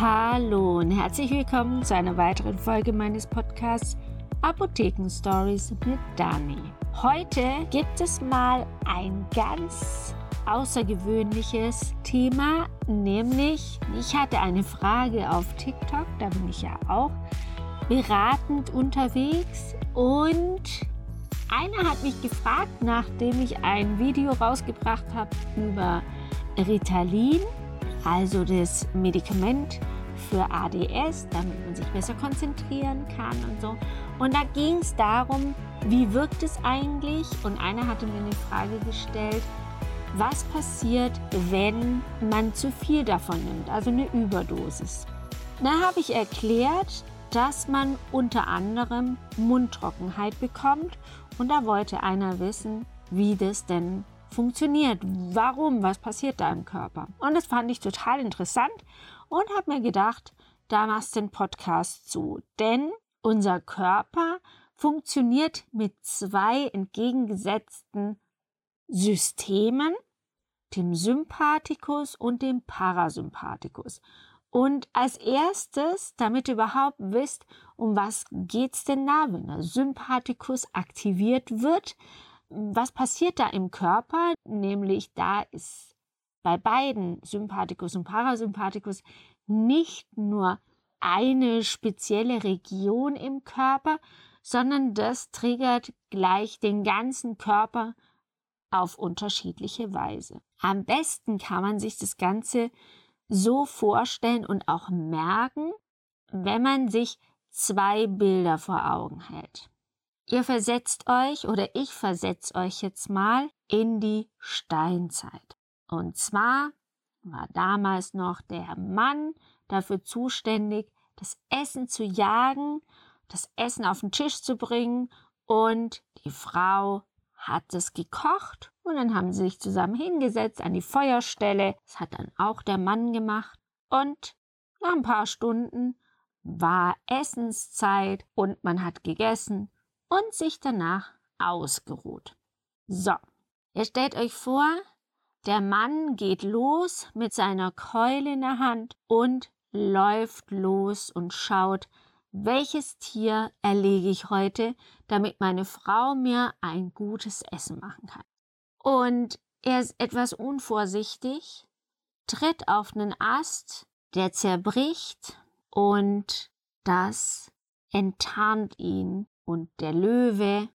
Hallo und herzlich willkommen zu einer weiteren Folge meines Podcasts Apotheken Stories mit Dani. Heute gibt es mal ein ganz außergewöhnliches Thema, nämlich ich hatte eine Frage auf TikTok, da bin ich ja auch beratend unterwegs und einer hat mich gefragt, nachdem ich ein Video rausgebracht habe über Ritalin, also das Medikament für ADS, damit man sich besser konzentrieren kann und so. Und da ging es darum, wie wirkt es eigentlich? Und einer hatte mir eine Frage gestellt, was passiert, wenn man zu viel davon nimmt, also eine Überdosis. Da habe ich erklärt, dass man unter anderem Mundtrockenheit bekommt und da wollte einer wissen, wie das denn funktioniert. Warum? Was passiert da im Körper? Und das fand ich total interessant und habe mir gedacht, da machst du den Podcast zu. Denn unser Körper funktioniert mit zwei entgegengesetzten Systemen, dem Sympathikus und dem Parasympathikus. Und als erstes, damit ihr überhaupt wisst, um was geht's denn da, wenn der Sympathikus aktiviert wird, was passiert da im Körper? Nämlich da ist bei beiden Sympathikus und Parasympathikus nicht nur eine spezielle Region im Körper, sondern das triggert gleich den ganzen Körper auf unterschiedliche Weise. Am besten kann man sich das Ganze so vorstellen und auch merken, wenn man sich zwei Bilder vor Augen hält. Ihr versetzt euch oder ich versetze euch jetzt mal in die Steinzeit. Und zwar war damals noch der Mann dafür zuständig, das Essen zu jagen, das Essen auf den Tisch zu bringen und die Frau hat es gekocht und dann haben sie sich zusammen hingesetzt an die Feuerstelle. Das hat dann auch der Mann gemacht und nach ein paar Stunden war Essenszeit und man hat gegessen und sich danach ausgeruht. So, ihr stellt euch vor, der Mann geht los mit seiner Keule in der Hand und läuft los und schaut, welches Tier erlege ich heute, damit meine Frau mir ein gutes Essen machen kann. Und er ist etwas unvorsichtig, tritt auf einen Ast, der zerbricht und das enttarnt ihn und der Löwe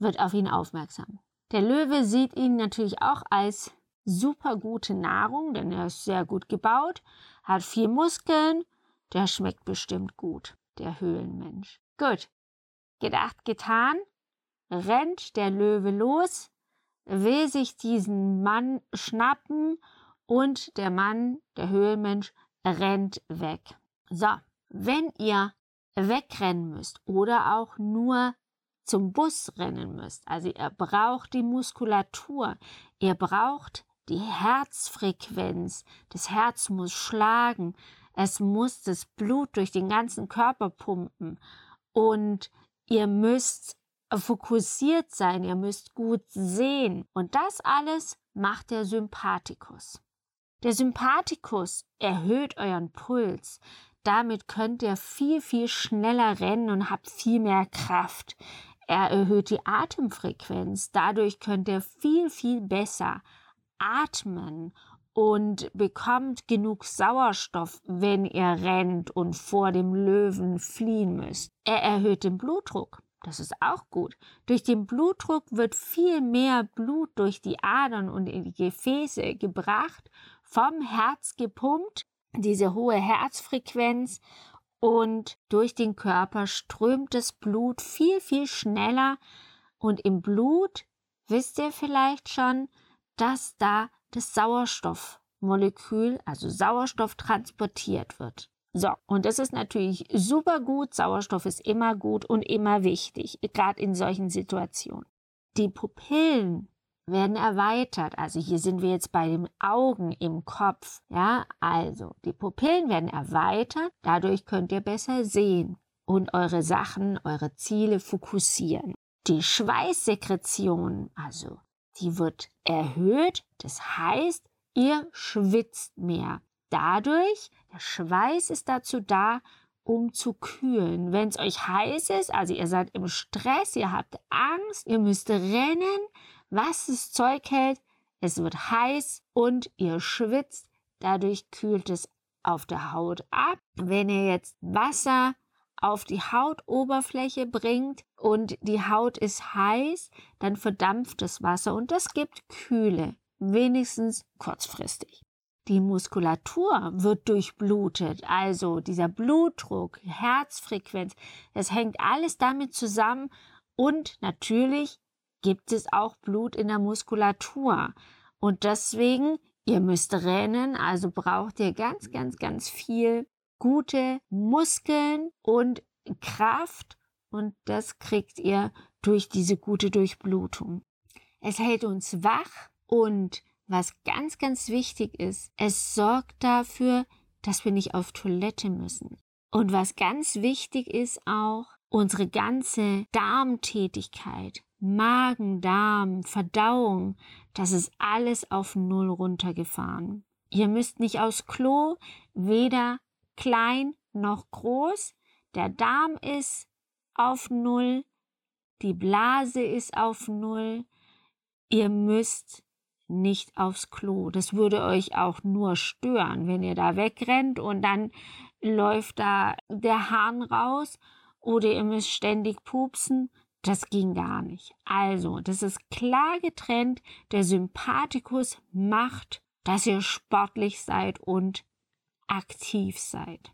wird auf ihn aufmerksam. Der Löwe sieht ihn natürlich auch als super gute Nahrung, denn er ist sehr gut gebaut, hat viel Muskeln, der schmeckt bestimmt gut, der Höhlenmensch. Gut, gedacht, getan, rennt der Löwe los, will sich diesen Mann schnappen und der Mann, der Höhlenmensch, rennt weg. So, wenn ihr wegrennen müsst oder auch nur zum Bus rennen müsst. Also ihr braucht die Muskulatur, ihr braucht die Herzfrequenz. Das Herz muss schlagen, es muss das Blut durch den ganzen Körper pumpen und ihr müsst fokussiert sein, ihr müsst gut sehen. Und das alles macht der Sympathikus. Der Sympathikus erhöht euren Puls. Damit könnt ihr viel, viel schneller rennen und habt viel mehr Kraft. Er erhöht die Atemfrequenz. Dadurch könnt ihr viel, viel besser atmen und bekommt genug Sauerstoff, wenn ihr rennt und vor dem Löwen fliehen müsst. Er erhöht den Blutdruck. Das ist auch gut. Durch den Blutdruck wird viel mehr Blut durch die Adern und in die Gefäße gebracht, vom Herz gepumpt diese hohe Herzfrequenz und durch den Körper strömt das Blut viel, viel schneller und im Blut wisst ihr vielleicht schon, dass da das Sauerstoffmolekül, also Sauerstoff transportiert wird. So, und das ist natürlich super gut. Sauerstoff ist immer gut und immer wichtig, gerade in solchen Situationen. Die Pupillen werden erweitert. Also hier sind wir jetzt bei den Augen im Kopf. Ja, also die Pupillen werden erweitert. Dadurch könnt ihr besser sehen und eure Sachen, eure Ziele fokussieren. Die Schweißsekretion, also die wird erhöht. Das heißt, ihr schwitzt mehr. Dadurch, Der Schweiß ist dazu da, um zu kühlen. Wenn es euch heiß ist, also ihr seid im Stress, ihr habt Angst, ihr müsst rennen, was das Zeug hält, es wird heiß und ihr schwitzt, dadurch kühlt es auf der Haut ab. Wenn ihr jetzt Wasser auf die Hautoberfläche bringt und die Haut ist heiß, dann verdampft das Wasser und das gibt Kühle, wenigstens kurzfristig. Die Muskulatur wird durchblutet, also dieser Blutdruck, Herzfrequenz, das hängt alles damit zusammen und natürlich gibt es auch Blut in der Muskulatur. Und deswegen, ihr müsst rennen, also braucht ihr ganz, ganz, ganz viel gute Muskeln und Kraft und das kriegt ihr durch diese gute Durchblutung. Es hält uns wach und was ganz, ganz wichtig ist, es sorgt dafür, dass wir nicht auf Toilette müssen. Und was ganz wichtig ist auch, unsere ganze Darmtätigkeit, Magen, Darm, Verdauung, das ist alles auf Null runtergefahren. Ihr müsst nicht aufs Klo, weder klein noch groß. Der Darm ist auf Null, die Blase ist auf Null. Ihr müsst nicht aufs Klo. Das würde euch auch nur stören, wenn ihr da wegrennt und dann läuft da der Hahn raus oder ihr müsst ständig pupsen. Das ging gar nicht. Also, das ist klar getrennt. Der Sympathikus macht, dass ihr sportlich seid und aktiv seid.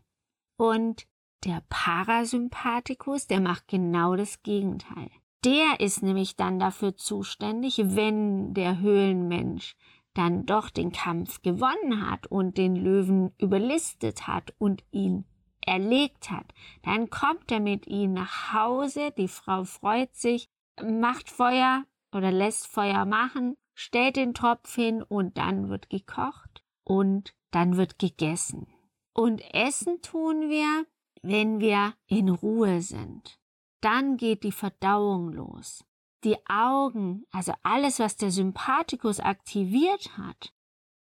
Und der Parasympathikus, der macht genau das Gegenteil. Der ist nämlich dann dafür zuständig, wenn der Höhlenmensch dann doch den Kampf gewonnen hat und den Löwen überlistet hat und ihn erlegt hat, dann kommt er mit ihm nach Hause, die Frau freut sich, macht Feuer oder lässt Feuer machen, stellt den Topf hin und dann wird gekocht und dann wird gegessen. Und essen tun wir, wenn wir in Ruhe sind. Dann geht die Verdauung los. Die Augen, also alles, was der Sympathikus aktiviert hat,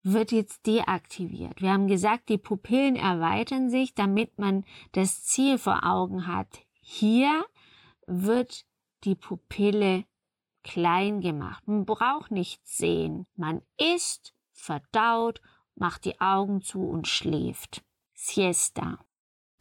wird jetzt deaktiviert. Wir haben gesagt, die Pupillen erweitern sich, damit man das Ziel vor Augen hat. Hier wird die Pupille klein gemacht. Man braucht nichts sehen. Man isst, verdaut, macht die Augen zu und schläft. Siesta.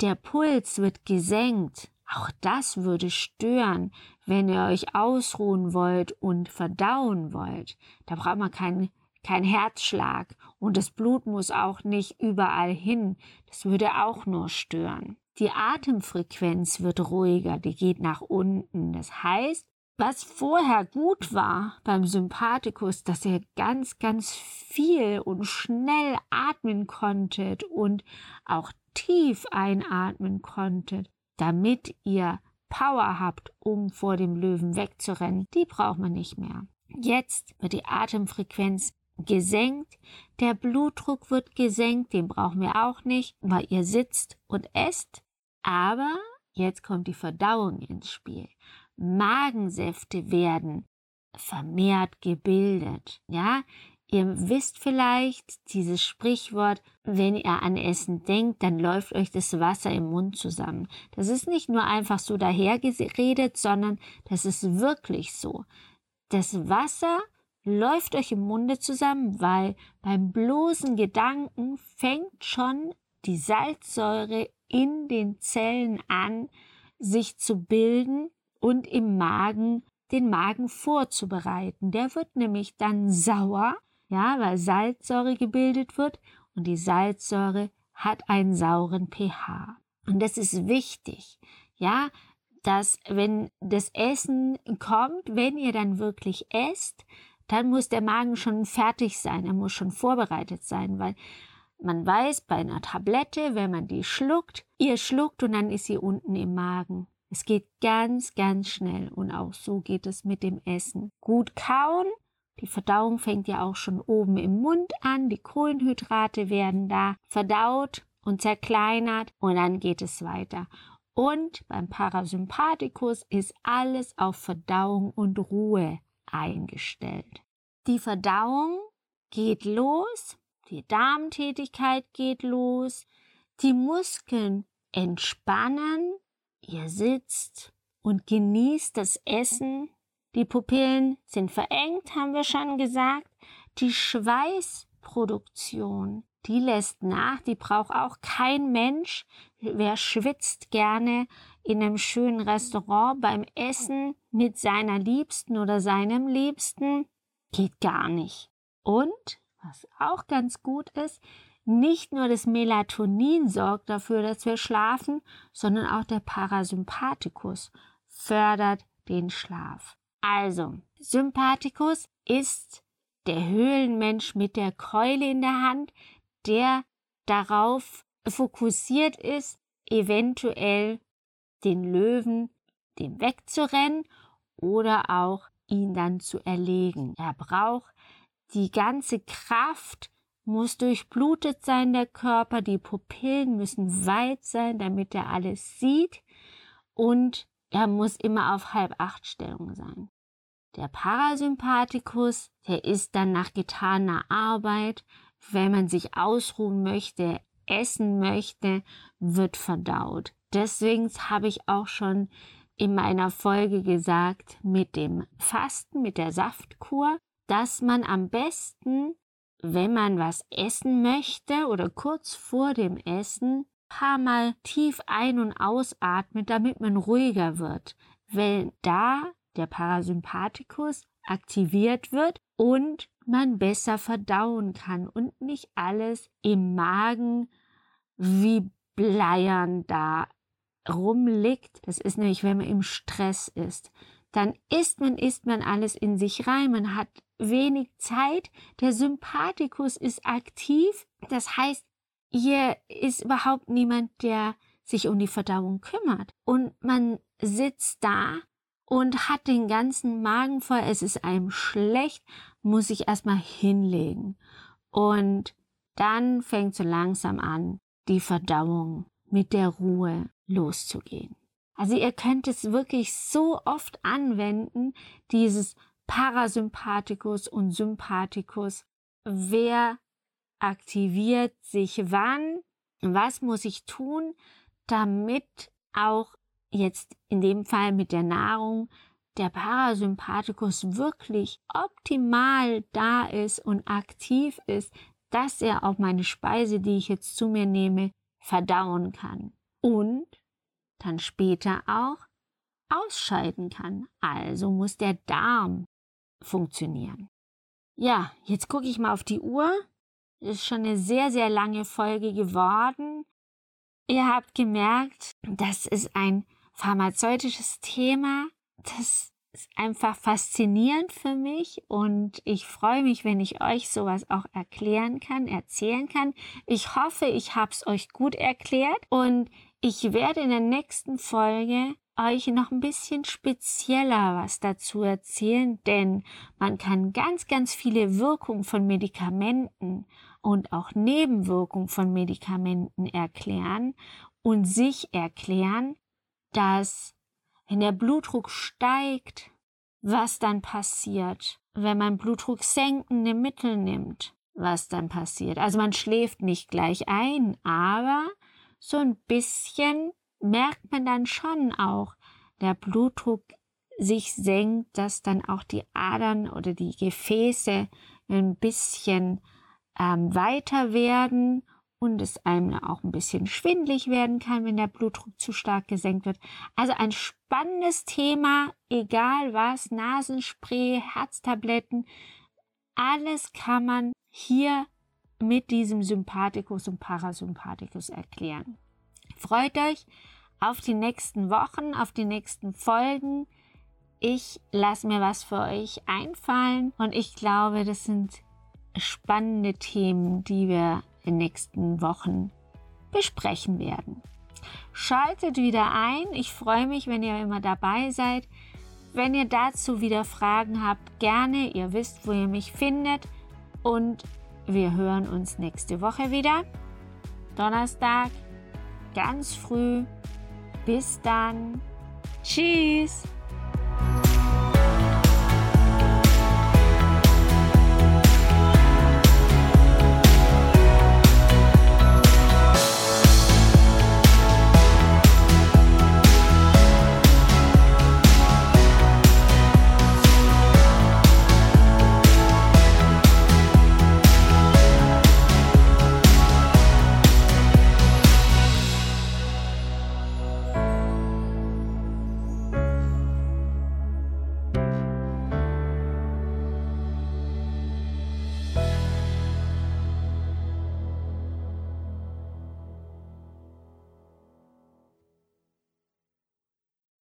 Der Puls wird gesenkt. Auch das würde stören, wenn ihr euch ausruhen wollt und verdauen wollt. Da braucht man keinen kein Herzschlag und das Blut muss auch nicht überall hin. Das würde auch nur stören. Die Atemfrequenz wird ruhiger, die geht nach unten. Das heißt, was vorher gut war beim Sympathikus, dass ihr ganz, ganz viel und schnell atmen konntet und auch tief einatmen konntet, damit ihr Power habt, um vor dem Löwen wegzurennen, die braucht man nicht mehr. Jetzt wird die Atemfrequenz gesenkt, der Blutdruck wird gesenkt, den brauchen wir auch nicht, weil ihr sitzt und esst. Aber jetzt kommt die Verdauung ins Spiel. Magensäfte werden vermehrt gebildet. Ja, ihr wisst vielleicht dieses Sprichwort, wenn ihr an Essen denkt, dann läuft euch das Wasser im Mund zusammen. Das ist nicht nur einfach so dahergeredet, sondern das ist wirklich so. Das Wasser läuft euch im Munde zusammen, weil beim bloßen Gedanken fängt schon die Salzsäure in den Zellen an, sich zu bilden und im Magen den Magen vorzubereiten. Der wird nämlich dann sauer, ja, weil Salzsäure gebildet wird und die Salzsäure hat einen sauren pH. Und das ist wichtig, ja, dass wenn das Essen kommt, wenn ihr dann wirklich esst, dann muss der Magen schon fertig sein, er muss schon vorbereitet sein, weil man weiß bei einer Tablette, wenn man die schluckt, ihr schluckt und dann ist sie unten im Magen. Es geht ganz, ganz schnell und auch so geht es mit dem Essen. Gut kauen, die Verdauung fängt ja auch schon oben im Mund an, die Kohlenhydrate werden da verdaut und zerkleinert und dann geht es weiter. Und beim Parasympathikus ist alles auf Verdauung und Ruhe eingestellt. Die Verdauung geht los, die Darmtätigkeit geht los, die Muskeln entspannen, ihr sitzt und genießt das Essen. Die Pupillen sind verengt, haben wir schon gesagt. Die Schweißproduktion, die lässt nach, die braucht auch kein Mensch. Wer schwitzt gerne in einem schönen Restaurant beim Essen mit seiner Liebsten oder seinem Liebsten? Geht gar nicht. Und, was auch ganz gut ist, nicht nur das Melatonin sorgt dafür, dass wir schlafen, sondern auch der Parasympathikus fördert den Schlaf. Also, Sympathikus ist der Höhlenmensch mit der Keule in der Hand, der darauf fokussiert ist, eventuell den Löwen dem wegzurennen oder auch ihn dann zu erlegen. Er braucht die ganze Kraft, muss durchblutet sein, der Körper, die Pupillen müssen weit sein, damit er alles sieht und er muss immer auf halb acht Stellung sein. Der Parasympathikus, der ist dann nach getaner Arbeit, wenn man sich ausruhen möchte, essen möchte, wird verdaut. Deswegen habe ich auch schon in meiner Folge gesagt mit dem Fasten, mit der Saftkur, dass man am besten, wenn man was essen möchte oder kurz vor dem Essen, paar Mal tief ein- und ausatmet, damit man ruhiger wird, weil da der Parasympathikus aktiviert wird und man besser verdauen kann und nicht alles im Magen wie Bleiern da rumliegt. Das ist nämlich, wenn man im Stress ist. Dann isst man, isst man alles in sich rein. Man hat wenig Zeit. Der Sympathikus ist aktiv. Das heißt, hier ist überhaupt niemand, der sich um die Verdauung kümmert. Und man sitzt da und hat den ganzen Magen voll. Es ist einem schlecht, muss sich erstmal hinlegen. Und dann fängt so langsam an, die Verdauung mit der Ruhe loszugehen. Also ihr könnt es wirklich so oft anwenden, dieses Parasympathikus und Sympathikus. Wer aktiviert sich wann? Was muss ich tun, damit auch jetzt in dem Fall mit der Nahrung der Parasympathikus wirklich optimal da ist und aktiv ist, dass er auch meine Speise, die ich jetzt zu mir nehme, verdauen kann und dann später auch ausscheiden kann. Also muss der Darm funktionieren. Ja, jetzt gucke ich mal auf die Uhr. Ist schon eine sehr, sehr lange Folge geworden. Ihr habt gemerkt, das ist ein pharmazeutisches Thema. Das ist einfach faszinierend für mich und ich freue mich, wenn ich euch sowas auch erklären kann, erzählen kann. Ich hoffe, ich habe es euch gut erklärt und ich werde in der nächsten Folge euch noch ein bisschen spezieller was dazu erzählen, denn man kann ganz, ganz viele Wirkungen von Medikamenten und auch Nebenwirkungen von Medikamenten erklären und sich erklären, dass wenn der Blutdruck steigt, was dann passiert, wenn man Blutdruck senkende Mittel nimmt, was dann passiert. Also man schläft nicht gleich ein, aber so ein bisschen merkt man dann schon auch, der Blutdruck sich senkt, dass dann auch die Adern oder die Gefäße ein bisschen ähm, weiter werden und es einem auch ein bisschen schwindlig werden kann, wenn der Blutdruck zu stark gesenkt wird. Also ein spannendes Thema, egal was, Nasenspray, Herztabletten, alles kann man hier mit diesem Sympathikus und Parasympathikus erklären. Freut euch auf die nächsten Wochen, auf die nächsten Folgen. Ich lasse mir was für euch einfallen und ich glaube, das sind spannende Themen, die wir den nächsten Wochen besprechen werden. Schaltet wieder ein. Ich freue mich, wenn ihr immer dabei seid. Wenn ihr dazu wieder Fragen habt, gerne. Ihr wisst, wo ihr mich findet. Und wir hören uns nächste Woche wieder. Donnerstag, ganz früh. Bis dann. Tschüss.